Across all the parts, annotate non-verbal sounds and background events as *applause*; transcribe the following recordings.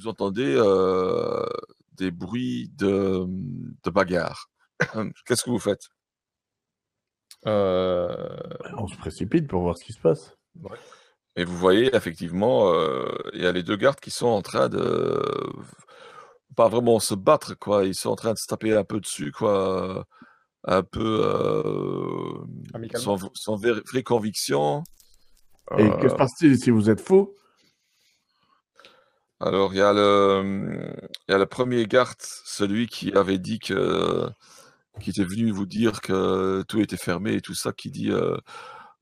vous entendez euh, des bruits de, de bagarre. Qu'est-ce que vous faites? Euh, On se précipite pour voir ce qui se passe. Et vous voyez, effectivement, euh, il y a les deux gardes qui sont en train de. Pas vraiment se battre, quoi. Ils sont en train de se taper un peu dessus, quoi. Un peu. euh, sans, sans vraie conviction. Et Euh, que se passe-t-il si vous êtes faux Alors, il y a le, il y a le premier garde, celui qui avait dit que, qui était venu vous dire que tout était fermé et tout ça, qui dit, euh,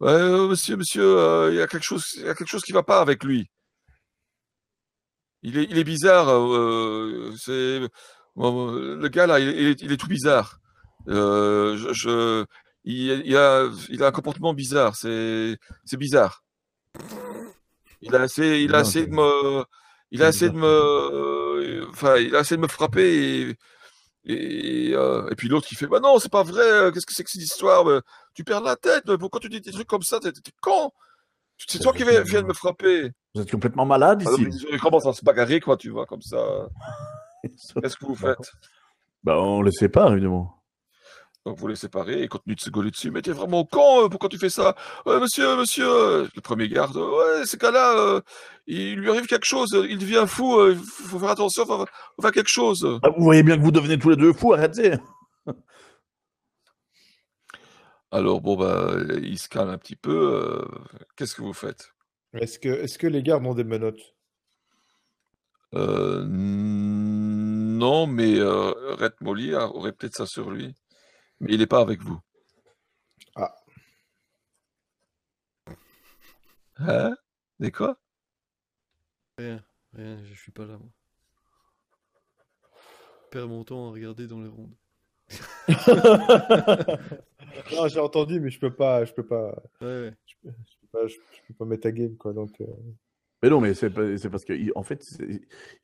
Ouais, euh, monsieur, monsieur, euh, il y a quelque chose, il y a quelque chose qui va pas avec lui. Il est, il est bizarre. euh, c'est, bon, le gars là, il, il est, il est tout bizarre. Je, je- il, a, il a un comportement bizarre. C'est, c'est bizarre. Il a essayé, il a Non, essayé c'est- de me, il a essayé de me, enfin, il a essayé de me frapper et, et, euh, et puis l'autre qui fait, bah non, c'est pas vrai. euh, Qu'est-ce que c'est que cette histoire Tu perds la tête. mais Pourquoi tu dis des trucs comme ça T'es con. C'est toi qui viens, viens de me frapper. Vous êtes complètement malade Alors, ici. ils commencent à se bagarrer, quoi, tu vois, comme ça. *laughs* Qu'est-ce que vous faites? Bah, on le sépare, évidemment. Donc vous les séparez et continuez de se gauler dessus. Mais t'es vraiment con, euh, pourquoi tu fais ça Ouais, Monsieur, monsieur, euh, le premier garde, euh, ouais, ce gars-là, euh, il lui arrive quelque chose, il devient fou, euh, il faut faire attention, faut faire quelque chose. Ah, vous voyez bien que vous devenez tous les deux fous, arrêtez *laughs* Alors bon, bah, il se calme un petit peu. euh, Qu'est-ce que vous faites? Est-ce que, les gardes ont des menottes? Euh, Non, mais euh, Red Molly a- aurait peut-être ça sur lui. Mais il n'est pas avec vous. Ah. Hein? Et quoi? Rien, rien, je suis pas là, moi. Je perds mon temps à regarder dans les rondes. *laughs* Non, j'ai entendu, mais je peux pas, je peux pas, Ouais, ouais. je peux, je peux pas, je, je peux pas mettre à game, quoi. Donc, euh, Mais non, mais c'est pas- parce que, en fait,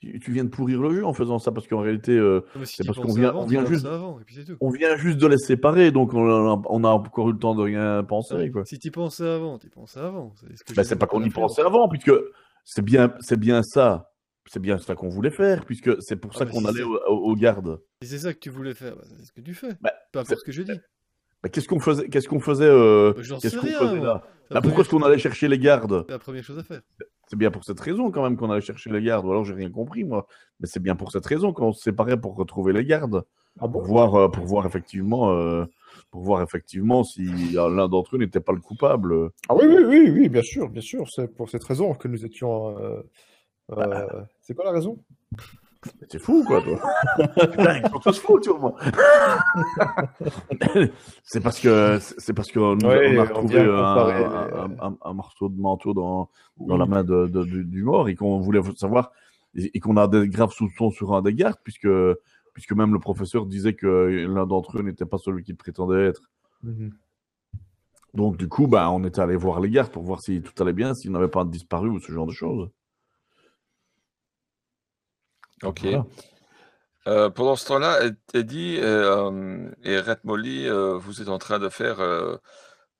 tu viens de pourrir le jeu en faisant ça, parce qu'en réalité, euh, C'est parce qu'on vient- avant, on vient juste- avant, et puis c'est tout. on vient juste de les séparer, donc on a, on a encore eu le temps de rien penser, Ouais, quoi. Si tu pensais avant, tu pensais avant. C'est Bah, pas pour qu'on y pensait avant, puisque c'est bien, c'est bien ça. C'est bien ça qu'on voulait faire, puisque c'est pour Ah, ça qu'on si allait c'est- au, au- au garde. Si c'est ça que tu voulais faire, bah, c'est ce que tu fais. Bah, c'est- importe ce que je dis. Bah, qu'est-ce qu'on faisait, qu'est-ce qu'on faisait, euh, Bah, faisait là? Bah, Pourquoi est-ce qu'on allait chercher les gardes? C'est la première chose à faire. C'est bien pour cette raison quand même qu'on allait chercher les gardes. Ou alors j'ai rien compris moi. Mais c'est bien pour cette raison qu'on se séparait pour retrouver les gardes, ah bon? Pour voir, euh, pour voir effectivement, euh, pour voir effectivement si euh, l'un d'entre eux n'était pas le coupable. Ah oui, oui, oui, oui, bien sûr, bien sûr. C'est pour cette raison que nous étions. euh, euh, C'est quoi la raison? C'est fou quoi, toi. *laughs* Putain, ils sont tous fous, tu vois. *laughs* c'est parce que c'est parce qu'on nous a- Ouais, on a retrouvé un, comparer un- les- un- un morceau de manteau dans, dans la main de, de- du, du mort et qu'on voulait savoir et, et qu'on a des graves soupçons sur un des gardes puisque puisque même le professeur disait que l'un d'entre eux n'était pas celui qu'il prétendait être. Mhm. Donc du coup, bah, on était allé voir les gardes pour voir si tout allait bien, s'ils n'avaient pas disparu ou ce genre de choses. Ok. Voilà. Euh, pendant ce temps-là, Ed- Eddie euh, et Red Molly, euh, vous êtes en train de faire euh,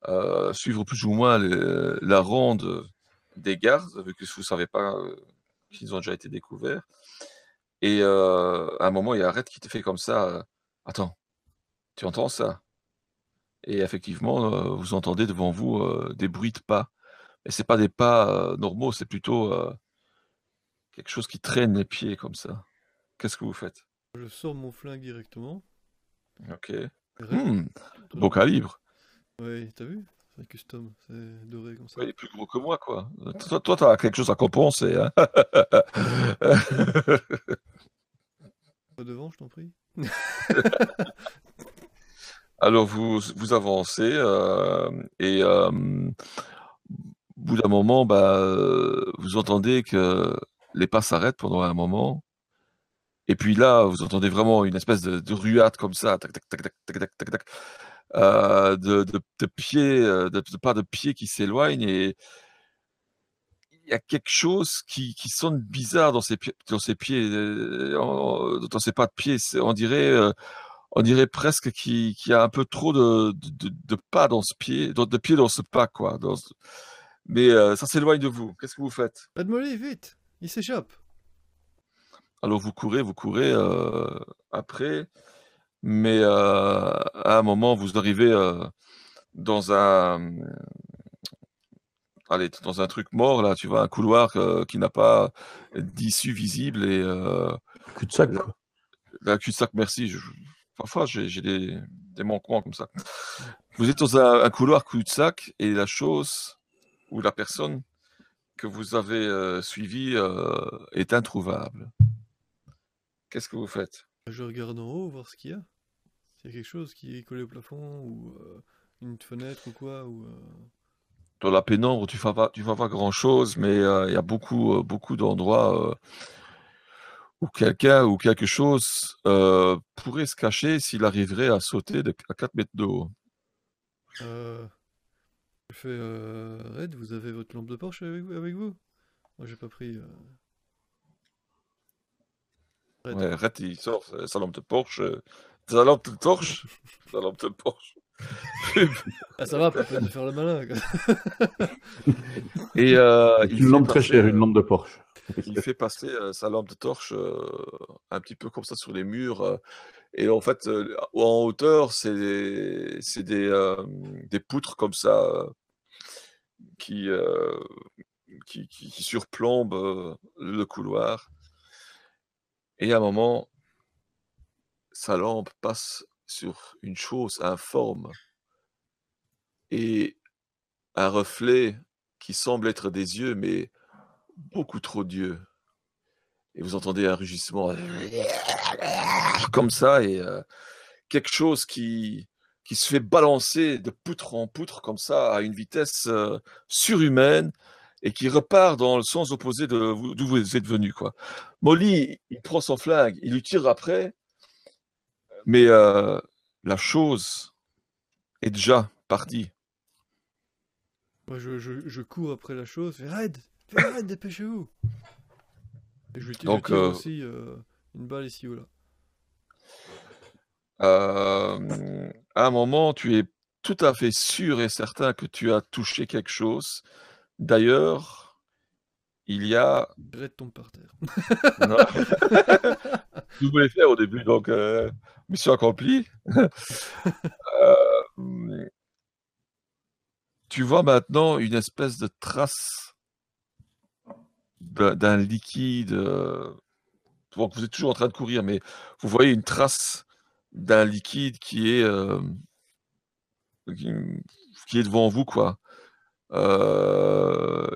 euh, suivre plus ou moins le- la ronde des gardes, vu que vous ne savez pas euh, qu'ils ont déjà été découverts. Et euh, à un moment, il y a Red qui te fait comme ça. euh, Attends, tu entends ça? Et effectivement, euh, vous entendez devant vous euh, des bruits de pas. Mais c'est pas des pas euh, normaux, c'est plutôt euh, quelque chose qui traîne les pieds comme ça. Qu'est-ce que vous faites? Je sors mon flingue directement. Ok. Hmm, beau calibre. Ouais, t'as vu? C'est custom, c'est doré comme ça. Est plus gros que moi, quoi. Toi, toi, t'as quelque chose à compenser, hein. Pas devant, je t'en prie. *laughs* Alors, vous, vous avancez euh, et euh, au bout d'un moment, bah, euh, vous entendez que les pas s'arrêtent pendant un moment. Et puis là, vous entendez vraiment une espèce de, de ruade comme ça, de, de, de pieds, euh, de, de pas de pieds qui s'éloignent et il y a quelque chose qui, sonne bizarre dans ses pieds, dans pieds, euh, pas de pieds. On dirait, euh, on dirait presque qu'il y a un peu trop de, de, de- de pas dans ce pied, de, de pieds dans ce pas, quoi. Mais ça s'éloigne de vous. Qu'est-ce que vous faites? Red Molly, vite! Il s'échappe! Alors vous courez, vous courez euh, après, mais euh, à un moment, vous arrivez euh, dans un, allez, dans un truc mort, là, tu vois, un couloir euh, qui n'a pas d'issue visible et euh, Cul-de-sac, la, cul-de-sac, merci. je- parfois, j'ai j'ai des, des manquements comme ça. Vous êtes dans un, un couloir cul-de-sac et la chose ou la personne que vous avez euh, suivie euh, est introuvable. Qu'est-ce que vous faites? Je regarde en haut, voir ce qu'il y a. S'il y a quelque chose qui est collé au plafond, ou euh, une fenêtre, ou quoi, ou... Dans la pénombre, tu ne vois pas, tu vois pas grand-chose, mais il y a beaucoup, beaucoup d'endroits où quelqu'un ou quelque chose pourrait se cacher s'il arriverait à sauter de, à 4 mètres de haut. Euh, Je fais... Euh... Red, vous avez votre lampe de Porsche avec vous? Avec vous? Moi, j'ai pas pris... euh, Red. Ouais, Red, il sort sa lampe de Porsche. euh, Sa lampe de torche. *laughs* Sa lampe de Porsche. *laughs* Ah, ça va, pas peine de faire le malin, quoi. Et euh, il Une lampe très chère, une euh, lampe de Porsche. *laughs* il fait passer sa lampe de torche un petit peu comme ça sur les murs. et en fait, en hauteur, c'est des, des, des poutres comme ça qui, qui, surplombent le couloir. Et à un moment, sa lampe passe sur une chose informe et un reflet qui semble être des yeux, mais beaucoup trop d'yeux. Et vous entendez un rugissement comme ça et euh, quelque chose qui, qui se fait balancer de poutre en poutre comme ça à une vitesse euh, surhumaine et qui repart dans le sens opposé d'où vous êtes venu. Quoi. Molly, il prend son flingue, il lui tire après, mais euh, la chose est déjà partie. Moi, je, je, je cours après la chose, Red, fais dépêchez-vous. Et je lui tire, je Donc, tire euh, aussi euh, une balle ici ou là. Euh, à un moment, tu es tout à fait sûr et certain que tu as touché quelque chose. D'ailleurs, il y a... Red tombe par terre. Non. *laughs* Je voulais faire au début, donc euh, mission accomplie. *laughs* Euh, tu vois maintenant une espèce de trace d'un liquide. euh, vous êtes toujours en train de courir, mais vous voyez une trace d'un liquide qui est, euh, qui, est devant vous, quoi. Euh,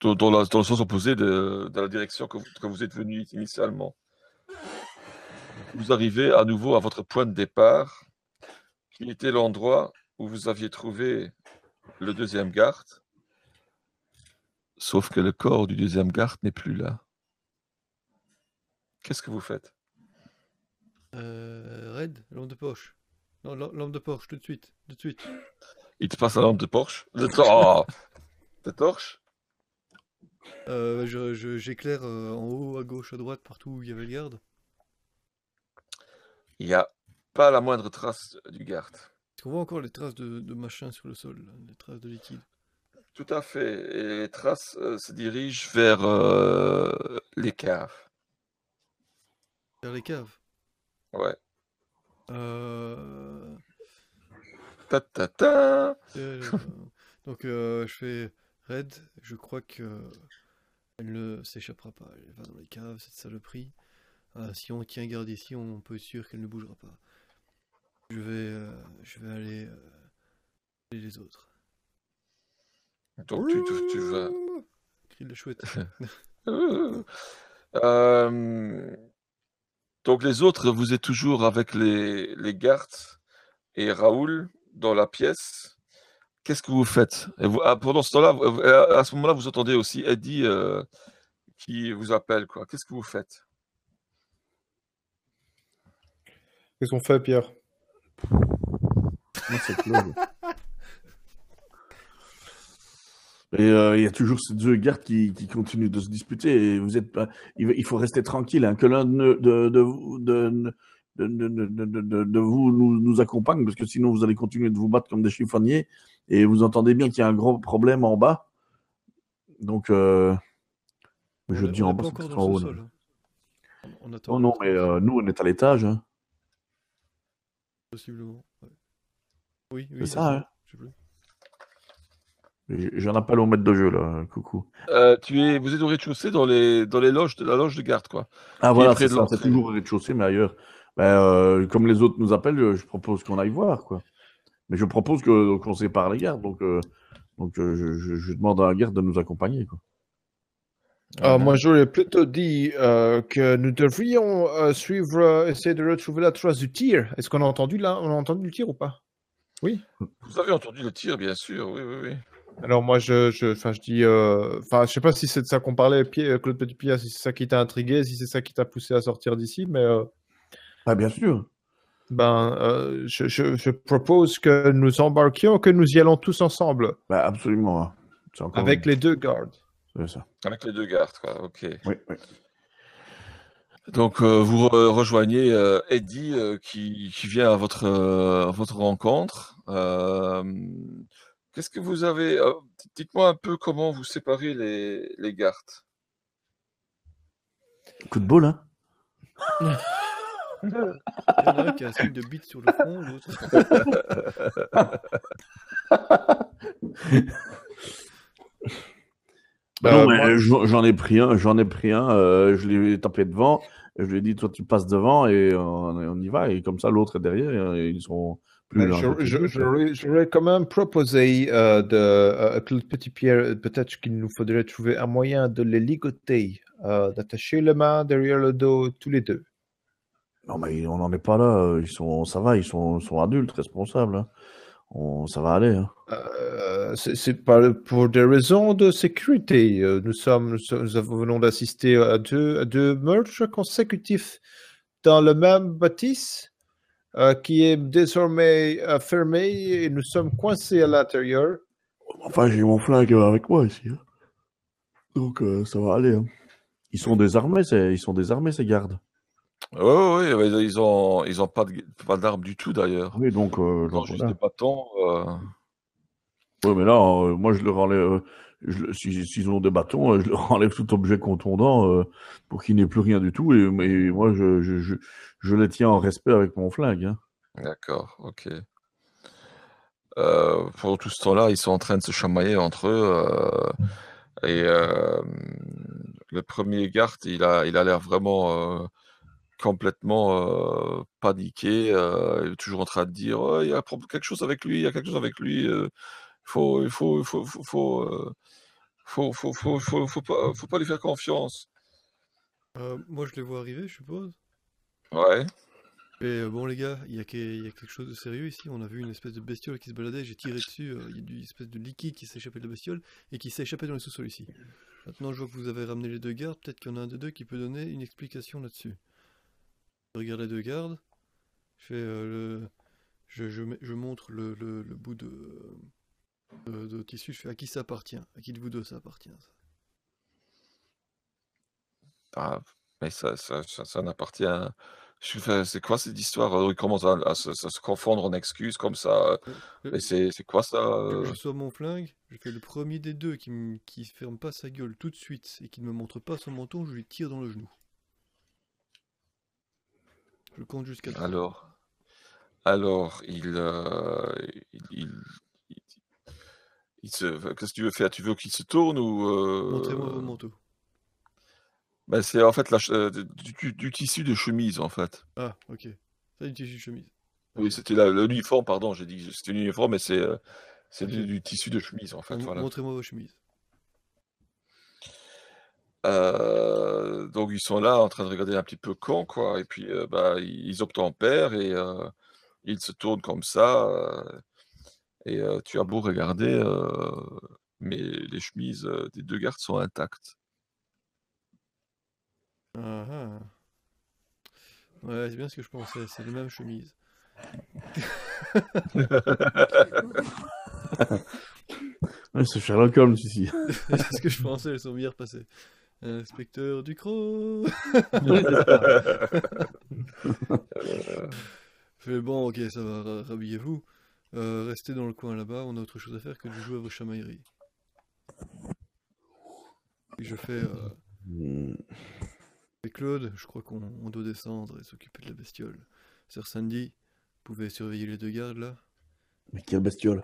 dans, la- le sens opposé de, de la direction que vous, que vous êtes venu initialement. Vous arrivez à nouveau à votre point de départ, qui était l'endroit où vous aviez trouvé le deuxième garde. Sauf que le corps du deuxième garde n'est plus là. Qu'est-ce que vous faites? Euh, Red, lampe de poche. Non, la- lampe de Porsche, tout de suite, tout de suite. Il te passe la lampe de Porsche De, oh, de torche? *laughs* Euh, je, je- j'éclaire euh, en haut, à gauche, à droite, partout où il y avait le garde. Il n'y a pas la moindre trace du garde. Est-ce qu'on voit encore les traces de, de machin sur le sol, les traces de liquide? Tout à fait. Et les traces euh, se dirigent vers euh, les caves. Vers les caves. Ouais. Euh... Ta ta ta. Donc je fais Red, je crois que elle ne s'échappera pas. Elle va dans les caves, cette saloperie. Si on tient garde ici, on peut être sûr qu'elle ne bougera pas. Je vais, je vais aller les autres. Donc tu, tu, tu vas. Crie de la chouette. *laughs* Euh, donc les autres, vous êtes toujours avec les, les gardes et Raoul dans la pièce. Qu'est-ce que vous faites? Et vous- ah, Pendant ce temps-là, euh, à ce moment-là, vous entendez aussi Eddie euh, qui vous appelle. quoi. Qu'est-ce que vous faites? Qu'est-ce qu'on fait, Pierre? Moi, *laughs* c'est Claude. Et euh, il y a toujours ces deux gardes qui, qui continuent de se disputer. Et vous êtes pas, il, faut rester tranquille. hein, que l'un de, de, de, vous- de, nous, nous accompagne, parce que sinon vous allez continuer de vous battre comme des chiffonniers. Et vous entendez bien qu'il y a un gros problème en bas. Donc, euh, je dis en bas, c'est en haut. On attend. Oh non, mais euh, nous, on est à l'étage. Hein. Possiblement. ouais. Oui, oui. C'est ça, hein. J'en appelle au maître de jeu, là. Coucou. Euh, tu es, vous êtes au rez-de-chaussée dans les, dans les loges de la loge de garde, quoi. Ah voilà, c'est toujours au rez-de-chaussée, mais ailleurs. Ben, euh, comme les autres nous appellent, euh, je propose qu'on aille voir, quoi. Mais je propose que- qu'on sépare les gardes. Donc, euh, donc je, je- je demande à la garde de nous accompagner, quoi. Ah, moi, j'aurais plutôt dit euh, que nous devrions euh, suivre, euh, essayer de retrouver la trace du tir. Est-ce qu'on a entendu là On a entendu le tir ou pas? Vous avez entendu le tir, bien sûr, oui, oui, oui. Alors moi, je, je, enfin, je dis, euh, enfin, je sais pas si c'est de ça qu'on parlait, Pierre, Claude Petit-Pierre, si c'est ça qui t'a intrigué, si c'est ça qui t'a poussé à sortir d'ici, mais euh, Ah, bien sûr. ben, euh, je, je, je propose que nous embarquions, que nous y allons tous ensemble, Ben, absolument. hein. Avec les deux gardes. C'est ça. Avec les deux gardes, quoi, ok. Oui, oui. Donc, euh, vous re- rejoignez euh, Eddie euh, qui, qui vient à votre, euh, à votre rencontre. Euh, Qu'est-ce que vous avez euh, Dites-moi un peu comment vous séparez les, les gardes. Coup de bol, hein *laughs* Il y en a un qui a un signe de bite sur le front, l'autre. *laughs* Bah Euh, non, mais moi- j'en ai pris un, j'en ai pris un, euh, je l'ai tapé devant, je lui ai dit, toi tu passes devant et on, on y va, et comme ça l'autre est derrière, et ils sont J'aurais quand même proposé euh, de euh, à Claude Petit-Pierre, euh, peut-être qu'il nous faudrait trouver un moyen de les ligoter, euh, d'attacher les mains derrière le dos, tous les deux. Non, mais on n'en est pas là, ils sont, ça va, ils sont, sont adultes, responsables. hein. On, ça va aller. hein. Euh, c'est pour des raisons de sécurité. Euh, Nous sommes, nous venons d'assister à deux, à deux meurtres consécutifs dans le même bâtisse euh, qui est désormais euh, fermé et nous sommes coincés à l'intérieur. Enfin, j'ai mon flingue avec moi ici. hein. Donc euh, ça va aller. hein. Ils sont désarmés, c'est- ils sont désarmés ces gardes. Oui, oui, ils ont, ils ont pas de- pas d'armes du tout d'ailleurs. Oui, donc, euh, Ils ont juste voilà. des bâtons. euh, Ouais, mais là, euh, moi, je leur enlève. Si- S'ils ont des bâtons, euh, je leur enlève tout objet contondant euh, pour qu'il n'y plus rien du tout. Et, moi, je, je, les tiens en respect avec mon flingue. hein. D'accord, ok. Euh, pendant tout ce temps-là, ils sont en train de se chamailler entre eux. euh, et le premier garde, il a, il a l'air vraiment complètement paniqué. il est toujours en train de dire Oh, il y a quelque chose avec lui, il y a quelque chose avec lui. Faut, il faut, il faut, faut, faut, euh, faut, faut, faut, faut, faut pas, faut pas lui faire confiance. Euh, moi, je les vois arriver, je suppose. Ouais. Et euh, bon, les gars, il y, a y quelque chose de sérieux ici. On a vu une espèce de bestiole qui se baladait. J'ai tiré dessus. euh, Il y a une espèce de liquide qui s'échappait de la bestiole et qui s'est échappé dans le sous-sol ici. Maintenant, je vois que vous avez ramené les deux gardes. Peut-être qu'il y en a un des deux qui peut donner une explication là-dessus. Je regarde les deux gardes. Je fais le. Je, je, je montre le, le- le bout de, de, de tissu. Je fais à qui ça appartient À qui de vous deux ça appartient ça Ah, mais ça, ça, ça, ça n'appartient. à- Je fais, c'est quoi cette histoire? Euh, Il commence à, à se, à se confondre en excuses comme ça. Euh, Mais c'est, c'est quoi ça? Je, euh? je sors mon flingue, je fais le premier des deux qui ne ferme pas sa gueule tout de suite et qui ne me montre pas son menton, je lui tire dans le genou. Je compte jusqu'à. Alors, alors, euh, il- il se, qu'est-ce que tu veux faire? Tu veux qu'il se tourne ou euh, Montrez-moi vos manteaux. ben, c'est en fait la, ch- euh, du, du- du tissu de chemise en fait. Ah, ok. Ça, du tissu de chemise. Oui, c'était l'uniforme, pardon, j'ai dit que c'était l'uniforme, mais c'est, euh, c'est du, tissu de chemise en fait. Voilà. Montrez-moi vos chemises. Euh, donc ils sont là en train de regarder un petit peu con, quoi. Et puis euh, bah, ils obtempèrent et euh, ils se tournent comme ça. Euh, et euh, tu as beau regarder, euh, mais les chemises euh, des deux gardes sont intactes. Ah ah. Ouais, c'est bien ce que je pensais, c'est les mêmes chemises. *laughs* Ouais, c'est Sherlock Holmes ici. *laughs* c'est ce que je pensais, elles sont bien repassées. Inspecteur Ducrot *laughs* Fait bon, ok, ça va, ra- rhabillez-vous. Euh, restez dans le coin là-bas, on a autre chose à faire que de jouer à vos chamailleries. Puis je fais. euh. Et Claude, je crois qu'on on doit descendre et s'occuper de la bestiole. Sir Sandy, vous pouvez surveiller les deux gardes là? Mais quelle bestiole?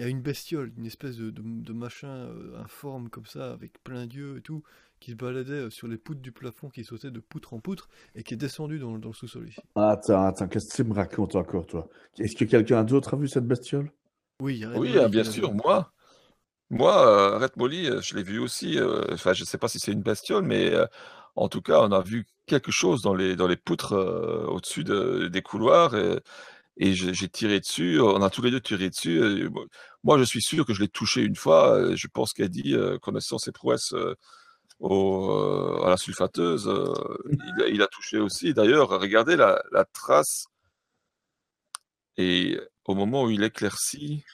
Il y a une bestiole, une espèce de, de- de machin euh, informe comme ça, avec plein d'yeux et tout, qui se baladait euh, sur les poutres du plafond, qui sautait de poutre en poutre et qui est descendu dans, dans le sous-sol ici. Attends, attends, qu'est-ce que tu me racontes encore, toi? Est-ce que quelqu'un d'autre a vu cette bestiole? Oui, Oui, bien sûr, moi. Moi, euh, Red Molly, euh, je l'ai vu aussi. euh, Enfin, je ne sais pas si c'est une bestiole, mais euh, en tout cas, on a vu quelque chose dans les, dans les poutres euh, au-dessus de- des couloirs. Et, et j'ai tiré dessus. On a tous les deux tiré dessus. moi- je suis sûr que je l'ai touché une fois. Je pense qu'elle dit, connaissant ses prouesses au, à la sulfateuse, euh, il, a- il a touché aussi. D'ailleurs, regardez la, la trace. Et au moment où il éclaircit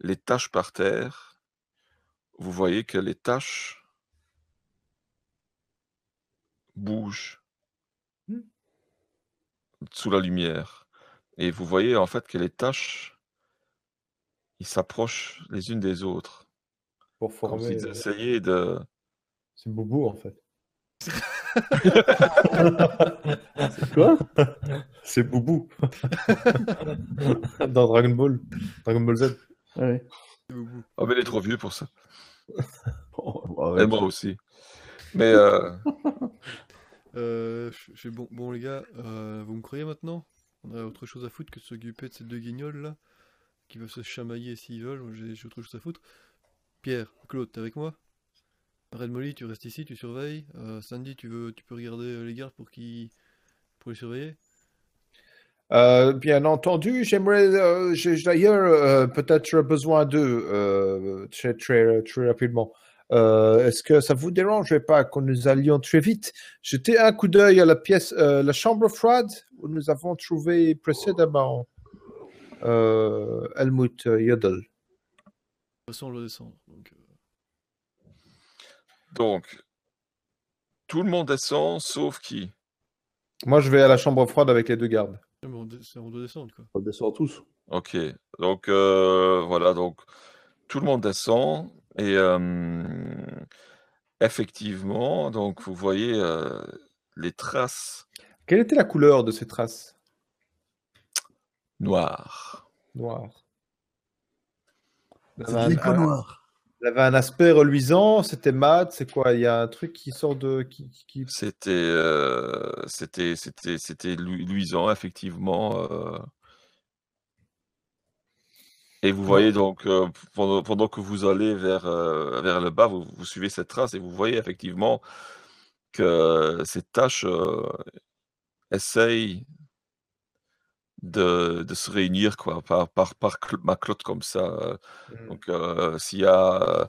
les taches par terre, vous voyez que les taches bougent Hmm. sous la lumière. Et vous voyez en fait que les taches, ils s'approchent les unes des autres. Pour Comme former. s'ils euh, essayaient de... C'est Boubou en fait. Quoi? C'est Boubou. Dans Dragon Ball. Dragon Ball Z. Ouais. C'est Boubou. Oh, mais il est trop vieux pour ça. Oh, Et arrête. moi aussi. Mais euh, Euh, bon, bon les gars, euh, vous me croyez maintenant? On a autre chose à foutre que de s'occuper de ces deux guignols là, qui veulent se chamailler s'ils veulent, j'ai autre chose à foutre. Pierre, Claude, t'es avec moi? Red Molly, tu restes ici, tu surveilles. Euh, Sandy, tu veux, tu peux regarder euh, les gardes pour qui, pour les surveiller? Euh, bien entendu, j'aimerais j'ai d'ailleurs peut-être besoin d'eux très, très, très rapidement. Euh, Est-ce que ça vous dérangerait pas que nous allions très vite? Jeter un coup d'œil à la pièce, euh, la chambre froide où nous avons trouvé précédemment euh, Helmut Yodel. De toute façon, on doit descendre. Donc, donc, tout le monde descend, sauf qui? Moi, je vais à la chambre froide avec les deux gardes. on, on doit descendre quoi. On descend tous. Ok, donc euh, voilà, donc tout le monde descend et euh, effectivement, donc vous voyez euh, les traces Quelle était la couleur de ces traces? Noires. noires C'est Ça avait un- noir. Ça avait un aspect reluisant, c'était mat, c'est quoi? Il y a un truc qui sort de. Qui, qui- C'était, euh, c'était, c'était, c'était lu- luisant, effectivement. euh. Et vous voyez donc, euh, pendant, pendant que vous allez vers, euh, vers le bas, vous, vous suivez cette trace et vous voyez effectivement que ces taches euh, essayent de, de se réunir quoi, par, par, par maclotte comme ça. euh. Hmm. Donc, s'il y y a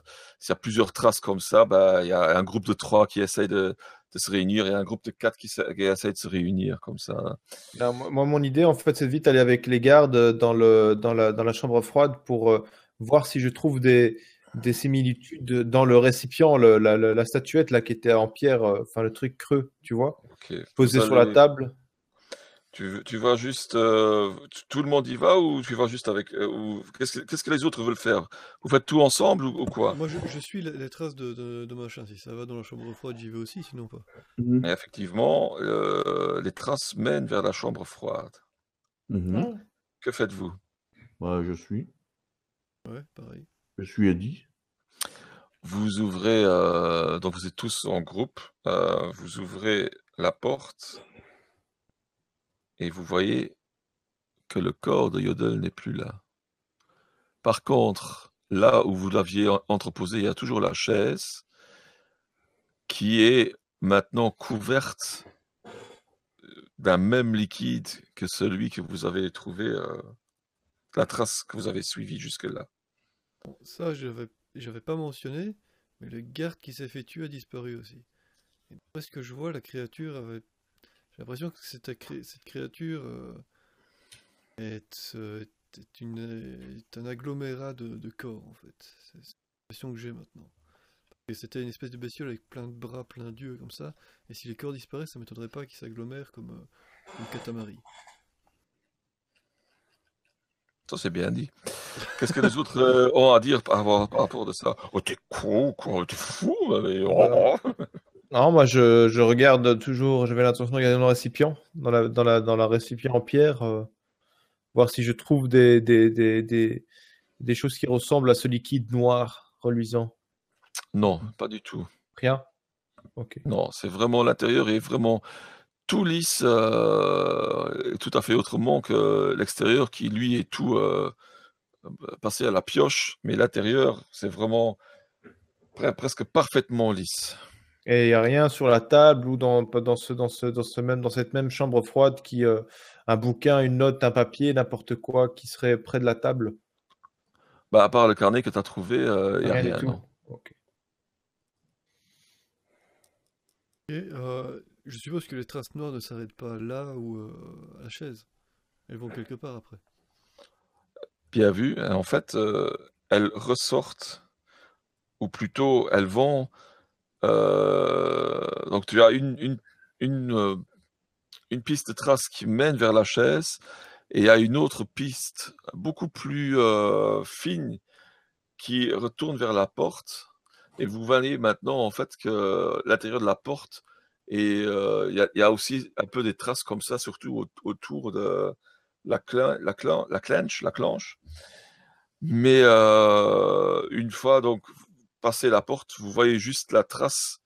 plusieurs traces comme ça, bah, il y a un groupe de trois qui essaye de, de se réunir et un groupe de quatre qui, qui essaye de se réunir comme ça. Non, moi, mon idée, en fait, c'est de vite aller avec les gardes euh, dans, le, dans, la, dans la chambre froide pour euh, voir si je trouve des, des similitudes dans le récipient, le- la, la- la statuette là qui était en pierre, euh, enfin le truc creux, tu vois, posé sur la table. Tu, tu vas juste. euh, tout le monde y va ou tu vas juste avec. euh, ou- Qu'est-ce que, qu'est-ce que les autres veulent faire? Vous faites tout ensemble ou, ou quoi? Moi, je, je suis les, les traces de, de, de machin. Si ça va dans la chambre froide, j'y vais aussi, sinon pas. Mhm. Et effectivement, euh, les traces mènent vers la chambre froide. Mhm. Que faites-vous? Ouais, je suis. Ouais, pareil. Je suis Eddie. Vous ouvrez, euh, donc vous êtes tous en groupe, euh, vous ouvrez la porte et vous voyez que le corps de Yodel n'est plus là. Par contre, là où vous l'aviez en- entreposé, il y a toujours la chaise qui est maintenant couverte euh, d'un même liquide que celui que vous avez trouvé, euh, la trace que vous avez suivie jusque-là. Ça, j'avais, j'avais pas mentionné, mais le garde qui s'est fait tuer a disparu aussi. Et ce que je vois, la créature avait. J'ai l'impression que cette, cré- cette créature euh, est, euh, est- est une, est un agglomérat de, de corps, en fait. C'est l'impression que j'ai maintenant. Et c'était une espèce de bestiole avec plein de bras, plein d'yeux, comme ça. Et si les corps disparaissent, ça m'étonnerait pas qu'ils s'agglomèrent comme euh, une catamari. Ça, c'est bien dit. Qu'est-ce que les autres euh, ont à dire par rapport, par rapport de ça? Oh, t'es con, quoi, t'es fou, mais oh. Non, moi je, je regarde toujours, j'avais l'intention de regarder dans le récipient, dans la, dans la, dans la récipient en pierre, euh, voir si je trouve des, des, des, des, des choses qui ressemblent à ce liquide noir reluisant. Non, pas du tout. Rien? Ok. Non, c'est vraiment l'intérieur est vraiment tout lisse, euh, tout à fait autrement que l'extérieur qui lui est tout euh, passé à la pioche, mais l'intérieur c'est vraiment pre- presque parfaitement lisse. Et il n'y a rien sur la table ou dans, dans, ce, dans, ce, dans, ce même, dans cette même chambre froide qui, euh, un bouquin, une note, un papier, n'importe quoi qui serait près de la table? Bah, à part le carnet que tu as trouvé, il n'y a Rien rien, tout. non. Ok. Et euh, je suppose que les traces noires ne s'arrêtent pas là ou euh, à la chaise. Elles vont quelque part après. Bien vu, en fait, euh, elles ressortent, ou plutôt elles vont. Euh, donc tu as une, une, une, euh, piste de trace qui mène vers la chaise, et il y a une autre piste beaucoup plus euh, fine qui retourne vers la porte. Et vous voyez maintenant en fait que l'intérieur de la porte, et il y, a- aussi un peu des traces comme ça, surtout au- autour de la, cla- la, cla- la clenche, la clenche. Mais une fois donc la porte, vous voyez juste la trace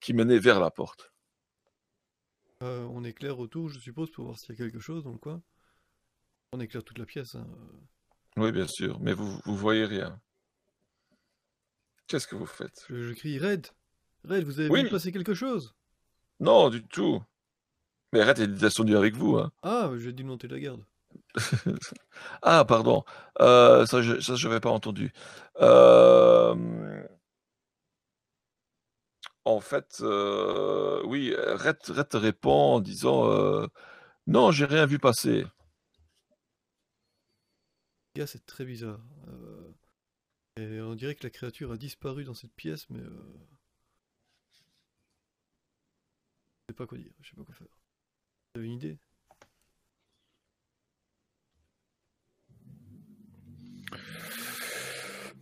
qui menait vers la porte. Euh, on éclaire autour, je suppose, pour voir s'il y a quelque chose dans le coin. On éclaire toute la pièce. hein. Oui, bien sûr, mais vous vous voyez rien. Qu'est-ce que vous faites? Je, je crie Red Red, vous avez Oui. vu passer quelque chose? Non, du tout. Mais il est descendu avec vous. Hein. Ah, j'ai dû monter la garde. *laughs* Ah, pardon. Euh, ça, je ça, j'avais pas entendu. En fait, euh, oui, Red, répond en disant euh, Non, j'ai rien vu passer. C'est très bizarre. On dirait que la créature a disparu dans cette pièce, mais... Je sais pas quoi dire, je sais pas quoi faire. Vous une idée?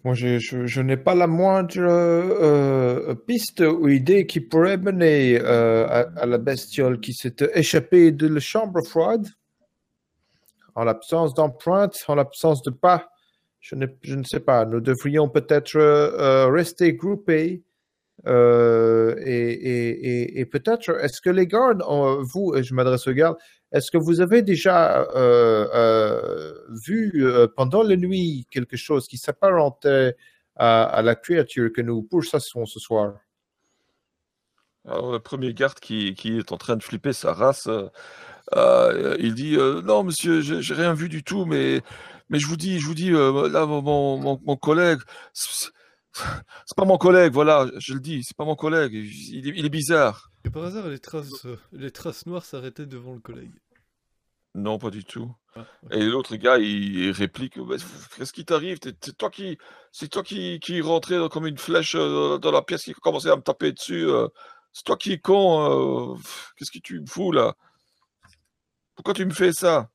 Moi, je, je, n'ai pas la moindre euh, piste ou idée qui pourrait mener euh, à, la bestiole qui s'est échappée de la chambre froide. En l'absence d'empreinte, en l'absence de pas, je ne, je ne sais pas. Nous devrions peut-être euh, rester groupés. euh, et et, et, et peut-être, est-ce que les gardes, ont- vous, je m'adresse aux gardes, est-ce que vous avez déjà euh, euh, vu euh, pendant la nuit quelque chose qui s'apparentait à, la créature que nous pourchassons ce soir? Le premier garde qui, est en train de flipper sa race, il dit Non, monsieur, j'ai rien vu du tout, mais, je vous dis, je vous dis, mon, collègue, c'est pas mon collègue, voilà, je le dis, c'est pas mon collègue, il est bizarre. Et par hasard, les traces, euh, les traces noires s'arrêtaient devant le collègue. Non, pas du tout. Ah. Et l'autre gars, il, il réplique Bah, Qu'est-ce qui t'arrive? C'est toi qui, c'est toi qui, qui rentrais comme une flèche euh, dans la pièce, qui commençait à me taper dessus. euh. C'est toi qui es con. euh. Qu'est-ce que tu me fous là? Pourquoi tu me fais ça?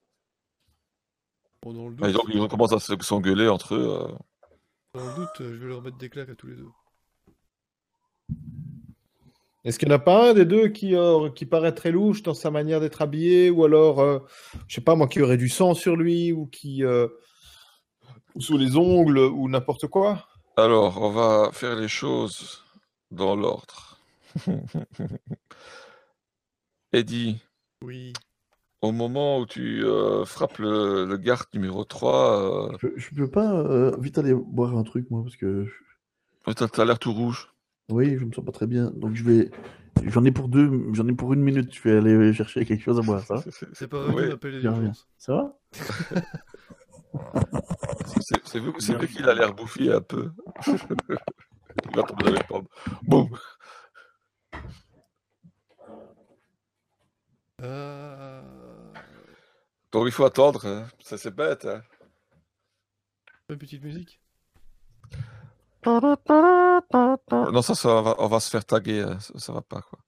Bon, dans le Et doute, donc, ils recommencent à se- s'engueuler entre eux. dans le doute, je vais leur mettre des claques à tous les deux. Est-ce qu'il n'y en a pas un des deux qui, euh, qui paraît très louche dans sa manière d'être habillé ou alors, euh, je sais pas moi, qui aurait du sang sur lui ou qui. euh, ou sous les ongles ou n'importe quoi? Alors, on va faire les choses dans l'ordre. *laughs* Eddie, Oui. au moment où tu euh, frappes le, le garde numéro 3, euh, Je, je peux pas euh, vite aller boire un truc, moi, parce que t'as t'as l'air tout rouge. Oui, je me sens pas très bien. Donc je vais. J'en ai pour deux, j'en ai pour une minute. Je vais aller chercher quelque chose à boire, ça va C'est pas vrai Ouais, d'appeler les urgences. Ça va C'est vous, c'est vrai qu'il a l'air bouffi un peu. Il va tomber dans les pommes. Boum Euh... Donc il faut attendre, hein. ça c'est bête. Hein. Une petite musique? Non, ça, ça va, on va se faire taguer, hein. ça, ça va pas quoi.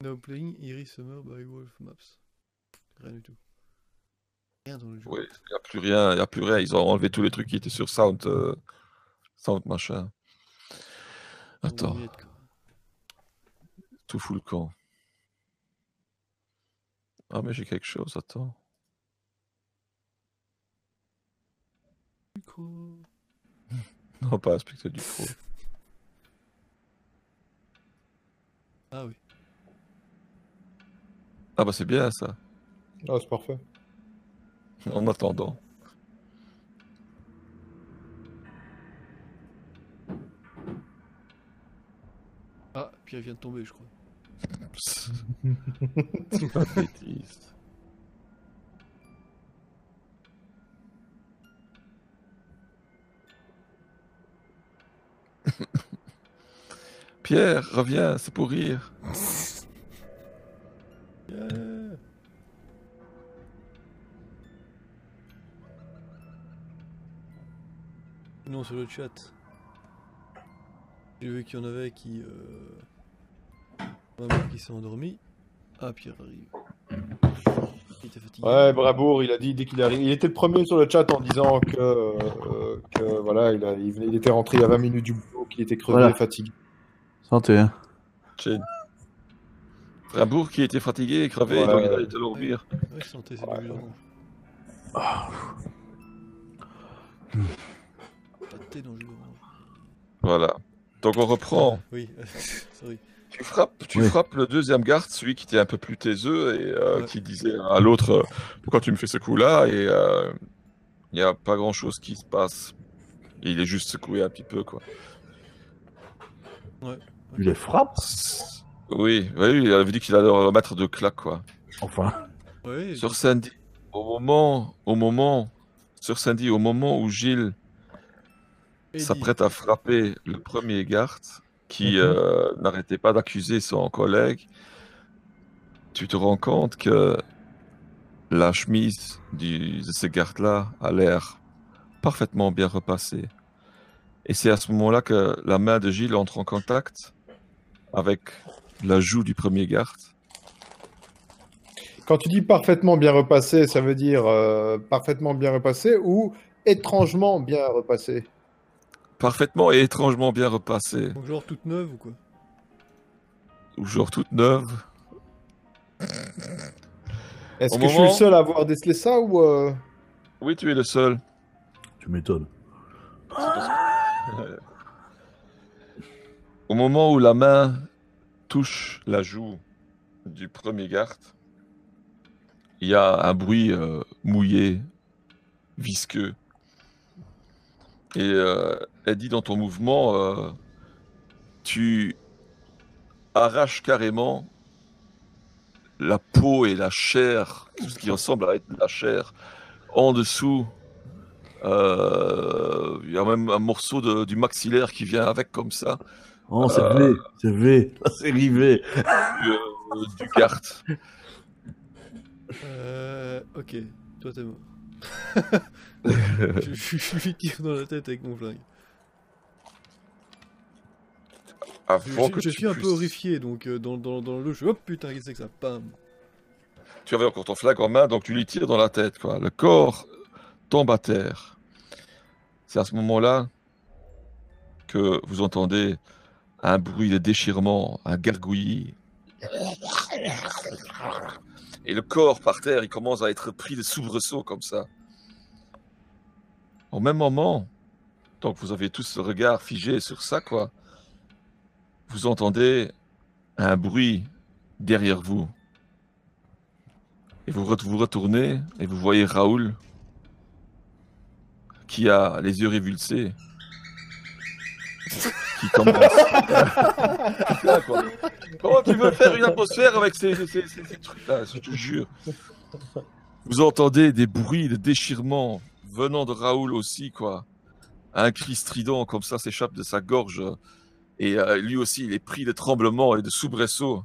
Now playing Iris Summer by Wolf Maps. Rien du tout. Rien dans le jeu. Oui, il n'y a plus rien, il y a plus rien. Ils ont enlevé tous les trucs qui étaient sur Sound, euh, Sound machin. Attends, tout fout le camp. Ah, mais j'ai quelque chose, attends. *laughs* Non, pas aspecter du pro. Ah oui. Ah, bah c'est bien ça. Ah, c'est parfait. *laughs* En attendant. Ah, puis elle vient de tomber, je crois. *laughs* C'est pas. *laughs* Pierre, reviens, c'est pour rire. Yeah. Non, sur le chat. J'ai vu qu'il y en avait qui. Euh... Qui s'est endormi. Ah, Pierre arrive. Il était fatigué. Ouais, Brabourg, il a dit dès qu'il arrive. Il était le premier sur le chat en disant que, euh, que voilà, il, a- il venait- il était rentré il y a 20 minutes du boulot, qu'il était crevé, Voilà. fatigué. Santé. Hein. Chez Rimbourg qui était fatigué et crevé, Ouais. donc il allait te dormir. Ouais, santé, c'est Ouais. du orange. Pas de thé dans le jus d'orange. Voilà. Donc on reprend. Oui, *laughs* sorry. Tu frappes, tu Oui. frappes le deuxième garde, celui qui était un peu plus taiseux et euh, Ouais. qui disait à l'autre euh, pourquoi tu me fais ce coup-là? Et euh, il n'y a pas grand-chose qui se passe. Il est juste secoué un petit peu quoi. Tu les frappes Oui, oui, il avait dit qu'il allait leur remettre de claques quoi. Enfin. Ouais, Sur Sandy, au moment, au moment, sur Sandy, au moment où Gilles s'apprête à frapper le premier garde qui Mhm. euh, n'arrêtait pas d'accuser son collègue, tu te rends compte que la chemise du- de ce garde-là a l'air parfaitement bien repassée. Et c'est à ce moment-là que la main de Gilles entre en contact avec la joue du premier garde. Quand tu dis parfaitement bien repassé, ça veut dire euh, parfaitement bien repassé ou étrangement bien repassé? Parfaitement et étrangement bien repassée. Donc, genre toute neuve ou quoi? Ou genre toute neuve. Est-ce Au que je suis le seul à avoir décelé ça ou euh, Oui, tu es le seul. Tu m'étonnes. *laughs* Au moment où la main touche la joue du premier garde, il y a un bruit euh, mouillé, visqueux. Et euh, elle dit dans ton mouvement, euh, tu arraches carrément la peau et la chair, tout ce qui ressemble à être la chair, en dessous. Il y a même un morceau du maxillaire qui vient avec comme ça. Oh, c'est Euh. V. C'est V. C'est rivé. du, euh, du garde. Euh. Ok, toi t'es mort. *laughs* je, je, je lui tire dans la tête avec mon flingue. Je, Avant je- que je tu suis un peu horrifié, donc euh, dans, dans, dans le jeu, je hop putain, qu'est-ce que c'est que ça Pam Tu avais encore ton flingue en main, donc tu lui tires dans la tête. Quoi. Le corps tombe à terre. C'est à ce moment-là que vous entendez un bruit de déchirement, un gargouillis. Et le corps par terre, il commence à être pris de soubresauts comme ça. Au même moment, donc vous avez tous le regard figé sur ça, quoi. Vous entendez un bruit derrière vous. Et vous vous retournez et vous voyez Raoul qui a les yeux révulsés. Qui commence. *laughs* Putain, quoi. Comment tu veux faire une atmosphère avec ces, ces- ces- ces trucs-là Je te jure. Vous entendez des bruits de déchirement venant de Raoul aussi, quoi. Un cri strident comme ça s'échappe de sa gorge. Et euh, lui aussi, il est pris de tremblements et de soubresauts.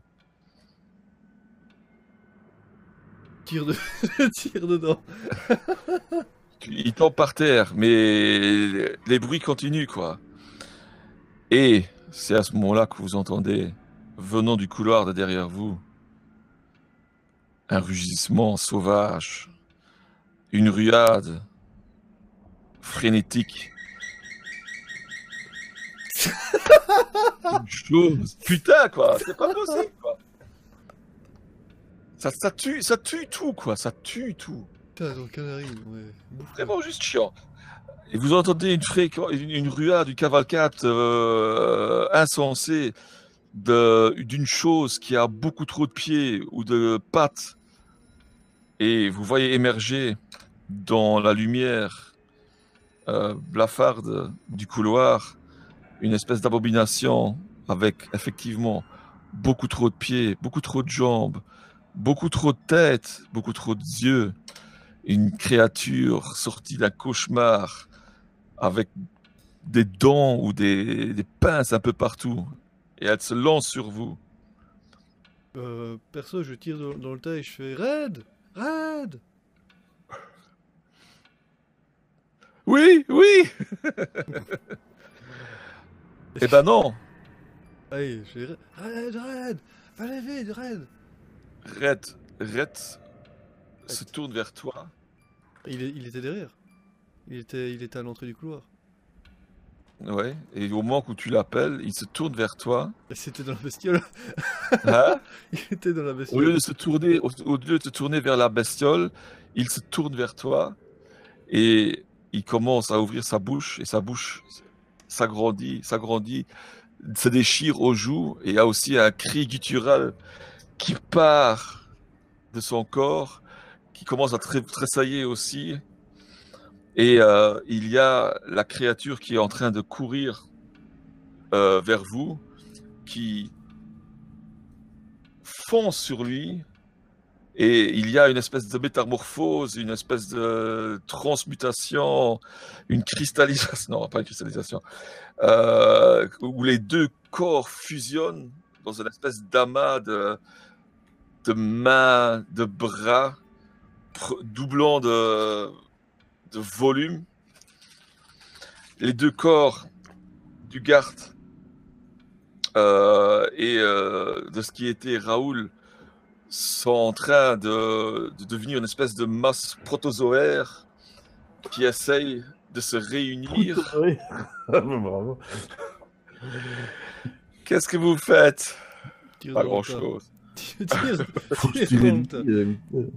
Tire, de... *laughs* tire dedans. Tu- Il tombe par terre, mais les bruits continuent, quoi. Et c'est à ce moment-là que vous entendez, venant du couloir de derrière vous, un rugissement sauvage, une ruade frénétique. Une chose. Putain, quoi. C'est pas possible, quoi. Ça, ça tue, ça tue tout, quoi. Ça tue tout. Putain, ton canari, ouais. Vraiment juste chiant. Et vous entendez une, une, ruade, une cavalcade euh, insensée de- d'une chose qui a beaucoup trop de pieds ou de pattes. Et vous voyez émerger dans la lumière euh, blafarde du couloir une espèce d'abomination avec effectivement beaucoup trop de pieds, beaucoup trop de jambes, beaucoup trop de têtes, beaucoup trop d'yeux une créature sortie d'un cauchemar avec des dents ou des, des pinces un peu partout. Et elle se lance sur vous. Euh, perso, je tire dans, dans le tas et je fais Red Red Oui, oui *laughs* Eh ben non Allez, je fais Red Red Allez vite, Red Red, Red se tourne vers toi. il était derrière. Il était, il était à l'entrée du couloir. Ouais. Et au moment où tu l'appelles, il se tourne vers toi. Et c'était dans la bestiole. *laughs* Hein *laughs* il était dans la au bestiole. lieu de se tourner, au, au lieu de se tourner vers la bestiole, il se tourne vers toi et il commence à ouvrir sa bouche et sa bouche s'agrandit, s'agrandit, se déchire aux joues et il y a aussi un cri guttural qui part de son corps, qui commence à tressailler aussi. Et euh, il y a la créature qui est en train de courir euh, vers vous, qui fonce sur lui. Et il y a une espèce de métamorphose, une espèce de transmutation, une cristallisation, *laughs* non pas une cristallisation, euh, où les deux corps fusionnent dans une espèce d'amas de, mains, de bras, doublant de, de volume. Les deux corps du garde euh, et euh, de ce qui était Raoul sont en train de, de devenir une espèce de masse protozoaire qui essaye de se réunir. Oui. *laughs* Bravo. Qu'est-ce que vous faites? Pas grand-chose. Tire, Faut se tire tirer dans une le tas. bille, euh,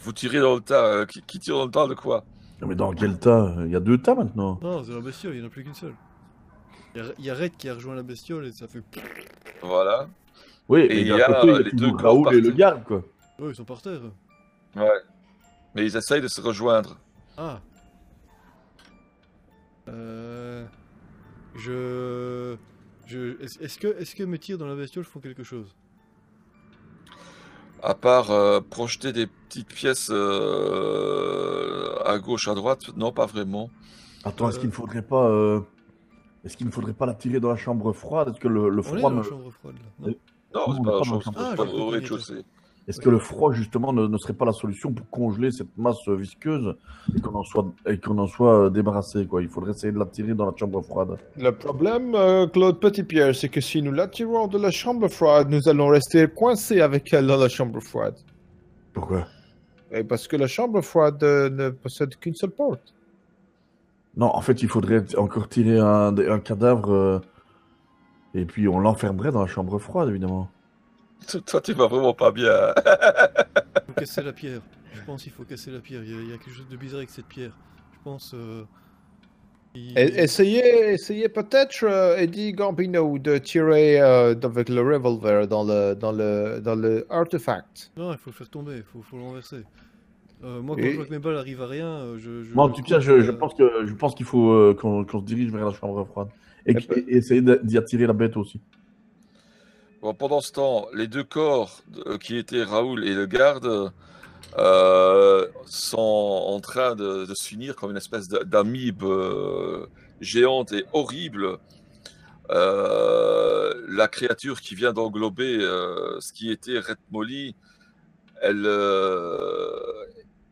Vous tirez dans le tas. euh, Qui, qui tire dans le tas de quoi? Non, Mais dans quel tas? Il y a deux tas maintenant. Non, c'est la bestiole, il n'y en a plus qu'une seule. Il y a- il y, a Red qui a rejoint la bestiole et ça fait. Voilà. Oui, Et mais il y d'un a, côté, il y euh, a les toujours deux Raoul et le garde, quoi. Ouais, ils sont par terre. Ouais. Mais ils essayent de se rejoindre. Ah. Euh. Je. Je. Est-ce est-ce que, est que mes tirs dans la bestiole font quelque chose? À part euh, projeter des petites pièces euh, à gauche, à droite, non, pas vraiment. Attends, est-ce Euh. qu'il ne faudrait pas... euh, Est-ce qu'il ne faudrait pas la tirer dans la chambre froide? Est-ce que le, le On est froid la chambre froide là. Non Non, Non, c'est pas la Ah, au rez-de-chaussée. Est-ce que le froid, justement, ne, ne serait pas la solution pour congeler cette masse visqueuse et qu'on en soit, et qu'on en soit débarrassé, quoi? Il faudrait essayer de la tirer dans la chambre froide. Le problème, euh, Claude Petitpierre, c'est que si nous l'attirons de la chambre froide, nous allons rester coincés avec elle dans la chambre froide. Pourquoi? Et parce que la chambre froide euh, ne possède qu'une seule porte. Non, en fait, il faudrait encore tirer un, un cadavre euh, et puis on l'enfermerait dans la chambre froide, évidemment. *laughs* Toi, tu vas vraiment pas bien. Il *laughs* faut casser la pierre. Je pense qu'il faut casser la pierre. Il y, a, il y a quelque chose de bizarre avec cette pierre. Je pense. Euh... il- Et- Essayez, essayez peut-être, euh, Eddie Gambino, de tirer euh, avec le revolver dans le, dans le, dans le artefact. Non, il faut le faire tomber, il faut, faut le renverser. Euh, moi, quand Et- je vois que mes balles arrivent à rien, je. je Moi, en je tout cas, je, je pense que je pense qu'il faut euh, qu'on se dirige vers la chambre froide et, essayer d'y attirer la bête aussi. Pendant ce temps, les deux corps euh, qui étaient Raoul et le garde euh, sont en train de, de s'unir comme une espèce d'a- d'amibe euh, géante et horrible. La créature qui vient d'englober ce qui était Red Molly, elle,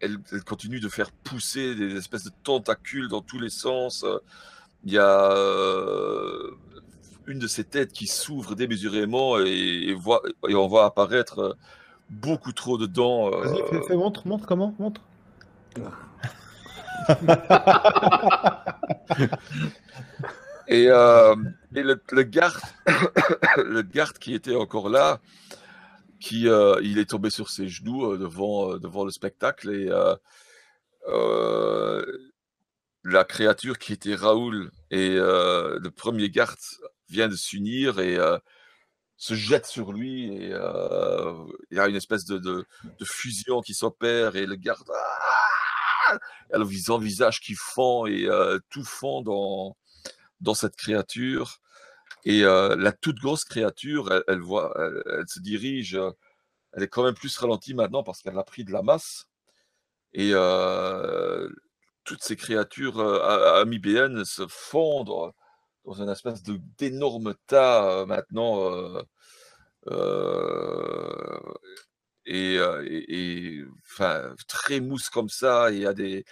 elle, continue de faire pousser des espèces de tentacules dans tous les sens. Il y a une de ses têtes qui s'ouvre démesurément et, et voit- et on voit apparaître euh, beaucoup trop de dents. euh, Vas-y, fais, fais- montre, montre comment, montre. *laughs* Et, euh, et le, le garde, *coughs* le garde qui était encore là, qui euh, il est tombé sur ses genoux devant devant le spectacle et euh, la créature qui était Raoul et le premier garde vient de s'unir et euh, se jette sur lui et euh, il y a une espèce de, fusion qui s'opère et le garde ah a le visage, qui fond et euh, tout fond dans dans cette créature et la toute grosse créature elle, elle voit elle, elle se dirige elle est quand même plus ralentie maintenant parce qu'elle a pris de la masse et toutes ces créatures euh, amibéennes se fondent dans une espèce de d'énorme tas euh, maintenant euh, euh, et, euh, et, et, enfin très mousse comme ça et il y a des